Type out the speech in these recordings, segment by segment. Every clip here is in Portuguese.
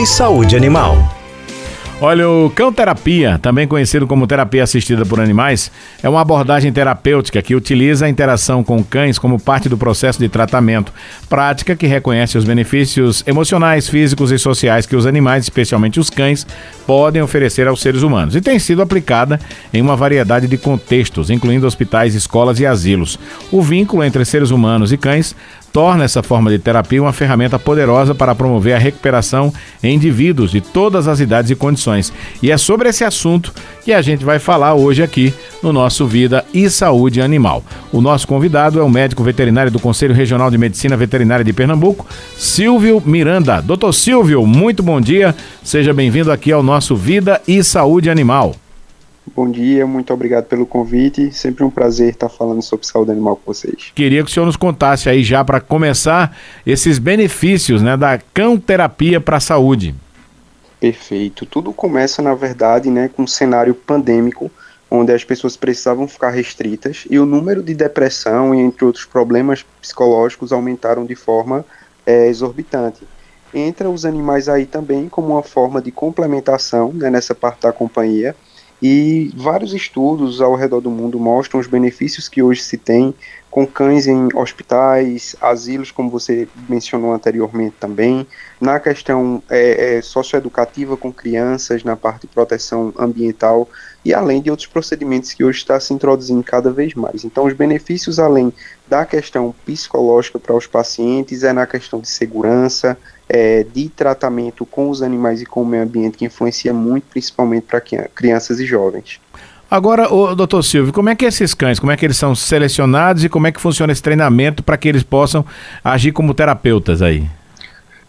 e Saúde Animal. Olha, o cão terapia, também conhecido como terapia assistida por animais, é uma abordagem terapêutica que utiliza a interação com cães como parte do processo de tratamento, prática que reconhece os benefícios emocionais, físicos e sociais que os animais, especialmente os cães, podem oferecer aos seres humanos e tem sido aplicada em uma variedade de contextos, incluindo hospitais, escolas e asilos. O vínculo entre seres humanos e cães torna essa forma de terapia uma ferramenta poderosa para promover a recuperação em indivíduos de todas as idades e condições. E é sobre esse assunto que a gente vai falar hoje aqui no nosso Vida e Saúde Animal. O nosso convidado é o médico veterinário do Conselho Regional de Medicina Veterinária de Pernambuco, Silvio Miranda. Doutor Silvio, muito bom dia. Seja bem-vindo aqui ao nosso Vida e Saúde Animal. Bom dia, muito obrigado pelo convite. Sempre um prazer estar falando sobre saúde animal com vocês. Queria que o senhor nos contasse aí já para começar esses benefícios né, da cão terapia para a saúde. Perfeito. Tudo começa, na verdade, né, com um cenário pandêmico, onde as pessoas precisavam ficar restritas e o número de depressão e entre outros problemas psicológicos aumentaram de forma é, exorbitante. Entra os animais aí também como uma forma de complementação né, nessa parte da companhia e vários estudos ao redor do mundo mostram os benefícios que hoje se tem com cães em hospitais, asilos, como você mencionou anteriormente também, na questão é, é, socioeducativa com crianças, na parte de proteção ambiental e além de outros procedimentos que hoje está se introduzindo cada vez mais. Então, os benefícios, além da questão psicológica para os pacientes, é na questão de segurança, é, de tratamento com os animais e com o meio ambiente, que influencia muito, principalmente para crianças e jovens. Agora, o doutor Silvio, como é que esses cães, como é que eles são selecionados e como é que funciona esse treinamento para que eles possam agir como terapeutas aí?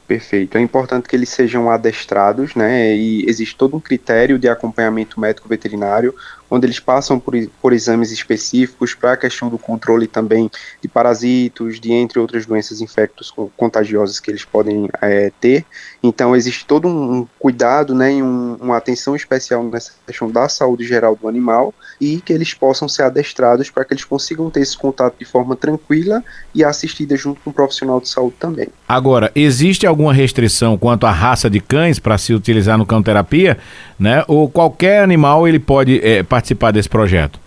Perfeito. É importante que eles sejam adestrados, né? E existe todo um critério de acompanhamento médico veterinário, onde eles passam por, por exames específicos para a questão do controle também de parasitos, de entre outras doenças infectos contagiosas que eles podem é, ter. Então existe todo um cuidado, né, e um, uma atenção especial nessa questão da saúde geral do animal e que eles possam ser adestrados para que eles consigam ter esse contato de forma tranquila e assistida junto com um profissional de saúde também. Agora, existe alguma restrição quanto à raça de cães para se utilizar no cão terapia, né? Ou qualquer animal ele pode é, participar desse projeto?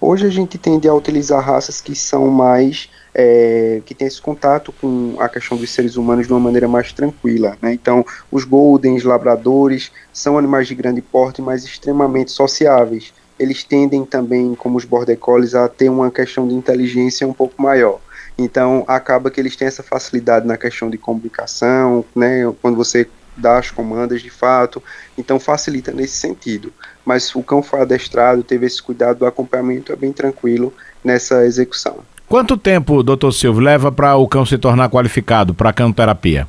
Hoje a gente tende a utilizar raças que são mais é, que tem esse contato com a questão dos seres humanos de uma maneira mais tranquila. Né? Então, os goldens, labradores, são animais de grande porte, mas extremamente sociáveis. Eles tendem também, como os border collies, a ter uma questão de inteligência um pouco maior. Então, acaba que eles têm essa facilidade na questão de comunicação, né? quando você dá as comandas de fato, então facilita nesse sentido. Mas o cão foi adestrado, teve esse cuidado do acompanhamento, é bem tranquilo nessa execução. Quanto tempo, doutor Silvio, leva para o cão se tornar qualificado para a canoterapia?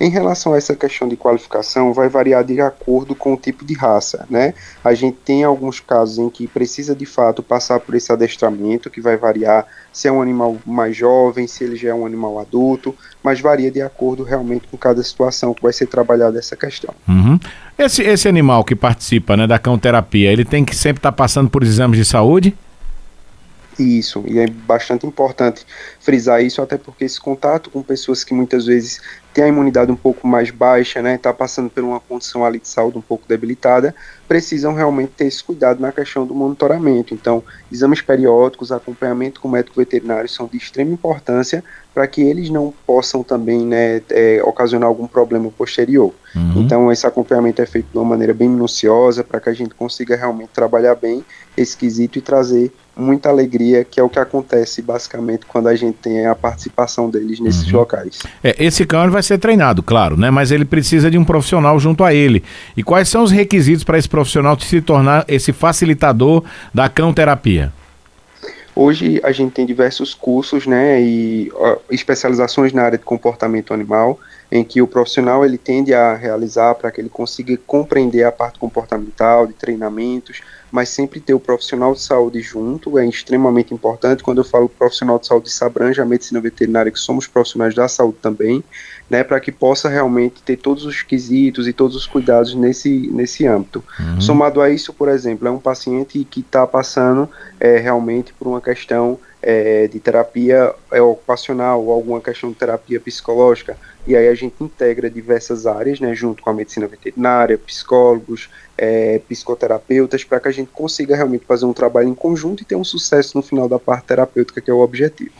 Em relação a essa questão de qualificação, vai variar de acordo com o tipo de raça, né? A gente tem alguns casos em que precisa de fato passar por esse adestramento, que vai variar se é um animal mais jovem, se ele já é um animal adulto, mas varia de acordo realmente com cada situação que vai ser trabalhada essa questão. Uhum. Esse, esse animal que participa né, da cão-terapia, ele tem que sempre estar tá passando por exames de saúde? Isso, e é bastante importante frisar isso, até porque esse contato com pessoas que muitas vezes têm a imunidade um pouco mais baixa, né, está passando por uma condição ali de saúde um pouco debilitada, precisam realmente ter esse cuidado na questão do monitoramento. Então, exames periódicos, acompanhamento com médico veterinário são de extrema importância para que eles não possam também né, é, ocasionar algum problema posterior. Uhum. Então, esse acompanhamento é feito de uma maneira bem minuciosa para que a gente consiga realmente trabalhar bem esse quesito e trazer muita alegria, que é o que acontece basicamente quando a gente tem a participação deles nesses uhum. locais. É, esse cão vai ser treinado, claro, né? Mas ele precisa de um profissional junto a ele. E quais são os requisitos para esse profissional se tornar esse facilitador da cão terapia? Hoje a gente tem diversos cursos, né, e ó, especializações na área de comportamento animal, em que o profissional ele tende a realizar para que ele consiga compreender a parte comportamental, de treinamentos, mas sempre ter o profissional de saúde junto é extremamente importante. Quando eu falo profissional de saúde, isso abrange a medicina veterinária, que somos profissionais da saúde também, né, para que possa realmente ter todos os quesitos e todos os cuidados nesse, nesse âmbito. Uhum. Somado a isso, por exemplo, é um paciente que está passando é, realmente por uma questão é, de terapia é, ocupacional ou alguma questão de terapia psicológica, e aí a gente integra diversas áreas, né, junto com a medicina veterinária, psicólogos, é, psicoterapeutas, para que a gente consiga realmente fazer um trabalho em conjunto e ter um sucesso no final da parte terapêutica, que é o objetivo.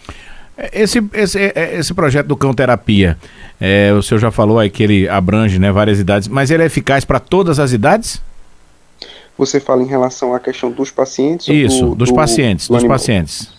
Esse, esse, esse projeto do cão terapia, é, o senhor já falou aí que ele abrange né, várias idades, mas ele é eficaz para todas as idades? Você fala em relação à questão dos pacientes? Isso, do, dos do, pacientes, do dos animal? pacientes.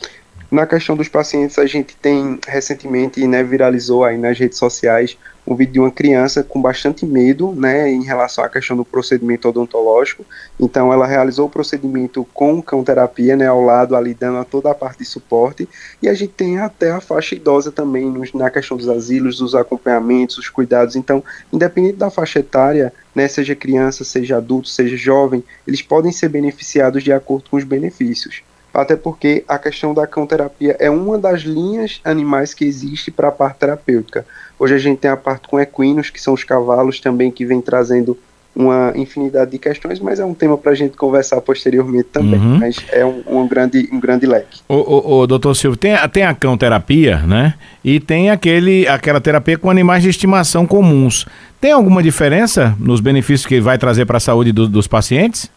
Na questão dos pacientes, a gente tem recentemente, né, viralizou aí nas redes sociais um vídeo de uma criança com bastante medo, né, em relação à questão do procedimento odontológico. Então, ela realizou o procedimento com cão terapia, né, ao lado ali dando toda a parte de suporte. E a gente tem até a faixa idosa também nos, na questão dos asilos, dos acompanhamentos, os cuidados. Então, independente da faixa etária, né, seja criança, seja adulto, seja jovem, eles podem ser beneficiados de acordo com os benefícios até porque a questão da cão-terapia é uma das linhas animais que existe para a parte terapêutica. Hoje a gente tem a parte com equinos, que são os cavalos também, que vem trazendo uma infinidade de questões, mas é um tema para a gente conversar posteriormente também. Uhum. Mas é um, um, grande, um grande leque. O, o, o doutor Silvio, tem, tem a cão-terapia, né? E tem aquele, aquela terapia com animais de estimação comuns. Tem alguma diferença nos benefícios que vai trazer para a saúde do, dos pacientes?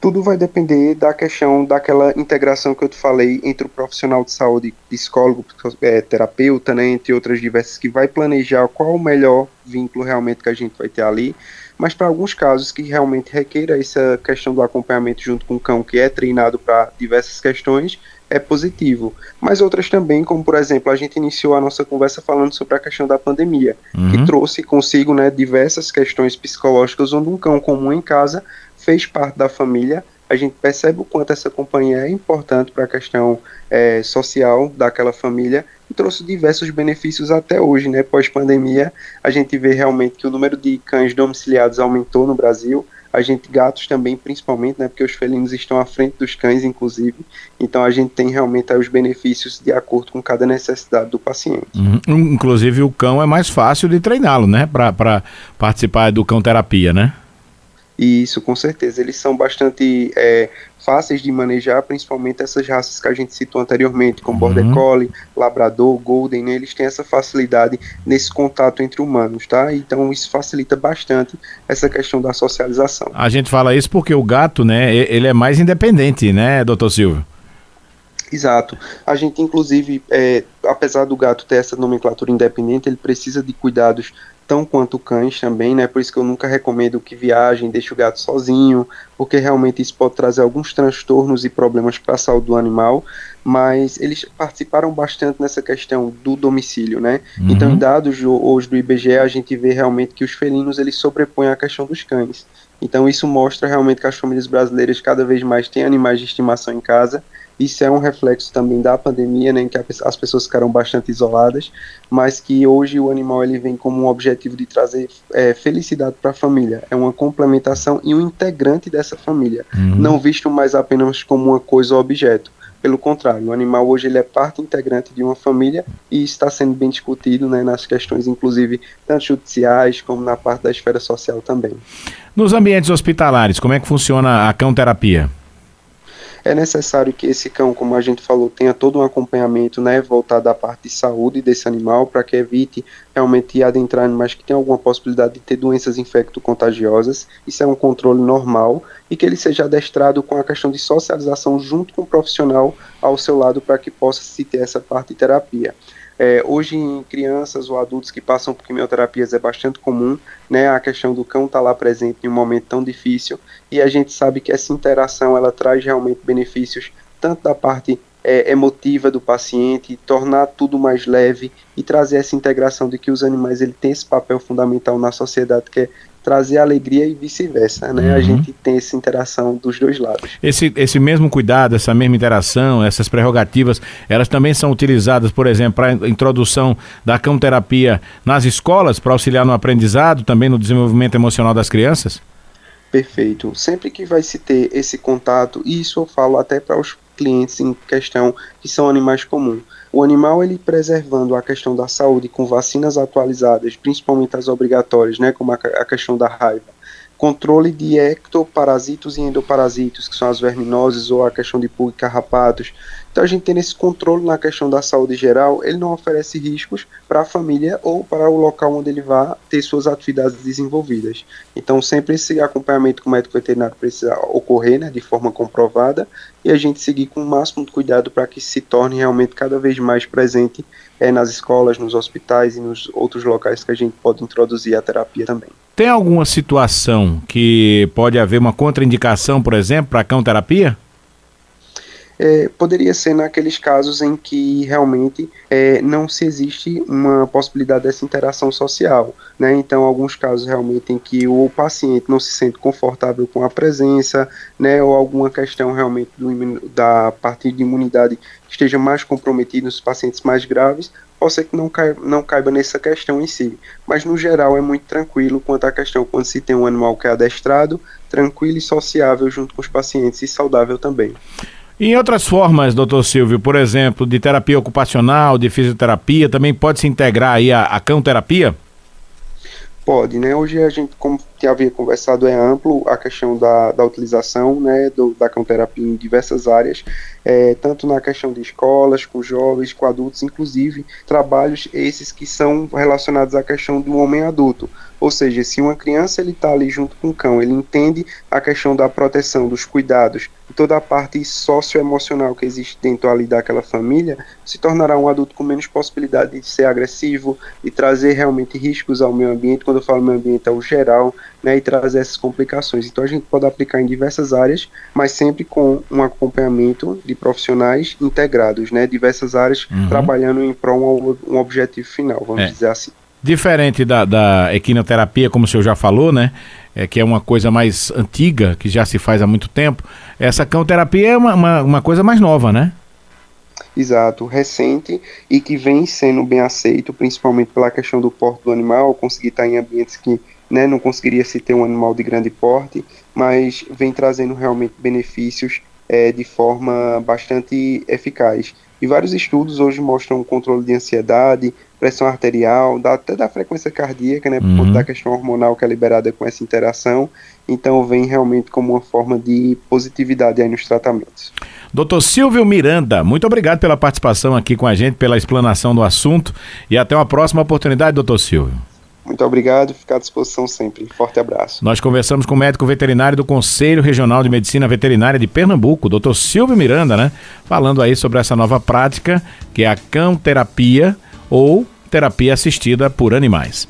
Tudo vai depender da questão daquela integração que eu te falei entre o profissional de saúde, psicólogo, é, terapeuta, né, entre outras diversas, que vai planejar qual o melhor vínculo realmente que a gente vai ter ali. Mas para alguns casos que realmente requeira essa questão do acompanhamento junto com o cão, que é treinado para diversas questões, é positivo. Mas outras também, como por exemplo, a gente iniciou a nossa conversa falando sobre a questão da pandemia, uhum. que trouxe consigo né, diversas questões psicológicas, onde um cão comum em casa fez parte da família, a gente percebe o quanto essa companhia é importante para a questão é, social daquela família e trouxe diversos benefícios até hoje, né? Pós-pandemia, a gente vê realmente que o número de cães domiciliados aumentou no Brasil, a gente, gatos também, principalmente, né? Porque os felinos estão à frente dos cães, inclusive. Então a gente tem realmente os benefícios de acordo com cada necessidade do paciente. Uhum. Inclusive o cão é mais fácil de treiná-lo, né? Para participar do cão terapia, né? Isso, com certeza. Eles são bastante é, fáceis de manejar, principalmente essas raças que a gente citou anteriormente, como uhum. Border Collie, Labrador, Golden, né? eles têm essa facilidade nesse contato entre humanos, tá? Então isso facilita bastante essa questão da socialização. A gente fala isso porque o gato, né, ele é mais independente, né, doutor Silvio? Exato. A gente, inclusive, é, apesar do gato ter essa nomenclatura independente, ele precisa de cuidados tão quanto cães também, né? Por isso que eu nunca recomendo que viajem, deixe o gato sozinho, porque realmente isso pode trazer alguns transtornos e problemas para a saúde do animal. Mas eles participaram bastante nessa questão do domicílio, né? Uhum. Então, em dados hoje do IBGE, a gente vê realmente que os felinos eles sobrepõem a questão dos cães. Então, isso mostra realmente que as famílias brasileiras cada vez mais têm animais de estimação em casa isso é um reflexo também da pandemia, né, em que as pessoas ficaram bastante isoladas, mas que hoje o animal ele vem como um objetivo de trazer é, felicidade para a família. É uma complementação e um integrante dessa família, uhum. não visto mais apenas como uma coisa ou objeto. Pelo contrário, o animal hoje ele é parte integrante de uma família e está sendo bem discutido né, nas questões, inclusive, tanto judiciais como na parte da esfera social também. Nos ambientes hospitalares, como é que funciona a cão terapia? É necessário que esse cão, como a gente falou, tenha todo um acompanhamento né, voltado à parte de saúde desse animal, para que evite realmente adentrar animais que têm alguma possibilidade de ter doenças infecto-contagiosas. Isso é um controle normal e que ele seja adestrado com a questão de socialização junto com o profissional ao seu lado para que possa se ter essa parte de terapia. É, hoje, em crianças ou adultos que passam por quimioterapias, é bastante comum né, a questão do cão estar tá lá presente em um momento tão difícil, e a gente sabe que essa interação ela traz realmente benefícios, tanto da parte é, emotiva do paciente, tornar tudo mais leve e trazer essa integração de que os animais ele tem esse papel fundamental na sociedade que é trazer alegria e vice-versa, né? Uhum. A gente tem essa interação dos dois lados. Esse, esse mesmo cuidado, essa mesma interação, essas prerrogativas, elas também são utilizadas, por exemplo, para a introdução da camterapia nas escolas, para auxiliar no aprendizado, também no desenvolvimento emocional das crianças? Perfeito. Sempre que vai se ter esse contato, e isso eu falo até para os clientes em questão que são animais comuns o animal ele preservando a questão da saúde com vacinas atualizadas, principalmente as obrigatórias, né, como a, a questão da raiva, controle de ectoparasitos e endoparasitos, que são as verminoses ou a questão de pulga e carrapatos. Então a gente tem esse controle na questão da saúde geral, ele não oferece riscos para a família ou para o local onde ele vai ter suas atividades desenvolvidas. Então sempre esse acompanhamento com o médico veterinário precisa ocorrer né, de forma comprovada e a gente seguir com o máximo de cuidado para que se torne realmente cada vez mais presente é, nas escolas, nos hospitais e nos outros locais que a gente pode introduzir a terapia também. Tem alguma situação que pode haver uma contraindicação, por exemplo, para a cão-terapia? É, poderia ser naqueles casos em que realmente é, não se existe uma possibilidade dessa interação social, né? Então, alguns casos realmente em que o paciente não se sente confortável com a presença, né? Ou alguma questão realmente do, da parte de imunidade esteja mais comprometida nos pacientes mais graves, pode ser que não caiba, não caiba nessa questão em si. Mas no geral é muito tranquilo quanto à questão quando se tem um animal que é adestrado, tranquilo e sociável junto com os pacientes e saudável também. Em outras formas, doutor Silvio, por exemplo, de terapia ocupacional, de fisioterapia, também pode se integrar aí a, a cão-terapia? Pode, né? Hoje a gente, como havia conversado, é amplo a questão da, da utilização né, do, da cão-terapia em diversas áreas, é, tanto na questão de escolas, com jovens, com adultos, inclusive trabalhos esses que são relacionados à questão do homem adulto. Ou seja, se uma criança ele está ali junto com o cão, ele entende a questão da proteção, dos cuidados, toda a parte socioemocional que existe dentro ali daquela família, se tornará um adulto com menos possibilidade de ser agressivo e trazer realmente riscos ao meio ambiente. Quando eu falo meio ambiente, é o geral, né, e trazer essas complicações. Então a gente pode aplicar em diversas áreas, mas sempre com um acompanhamento de profissionais integrados, né, diversas áreas uhum. trabalhando em prol um, um objetivo final, vamos é. dizer assim. Diferente da, da equinoterapia, como o senhor já falou, né? É, que é uma coisa mais antiga, que já se faz há muito tempo. Essa cão-terapia é uma, uma, uma coisa mais nova, né? Exato, recente e que vem sendo bem aceito, principalmente pela questão do porte do animal, conseguir estar em ambientes que né, não conseguiria se ter um animal de grande porte, mas vem trazendo realmente benefícios é, de forma bastante eficaz. E vários estudos hoje mostram o controle de ansiedade, pressão arterial, da, até da frequência cardíaca, né, por uhum. conta da questão hormonal que é liberada com essa interação. Então vem realmente como uma forma de positividade aí nos tratamentos. Doutor Silvio Miranda, muito obrigado pela participação aqui com a gente, pela explanação do assunto e até uma próxima oportunidade, doutor Silvio. Muito obrigado, ficar à disposição sempre. Forte abraço. Nós conversamos com o médico veterinário do Conselho Regional de Medicina Veterinária de Pernambuco, doutor Silvio Miranda, né? Falando aí sobre essa nova prática, que é a cão-terapia ou terapia assistida por animais.